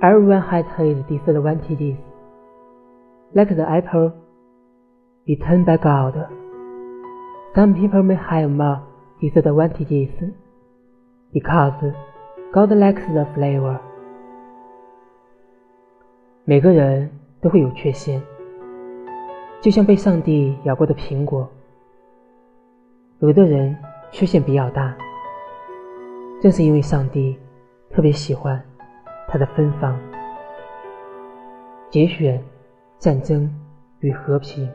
Everyone has his disadvantages. Like the apple eaten by God, some people may have more disadvantages because God likes the flavor. 每个人都会有缺陷，就像被上帝咬过的苹果。有的人缺陷比较大，正是因为上帝特别喜欢它的芬芳。节选：战争与和平。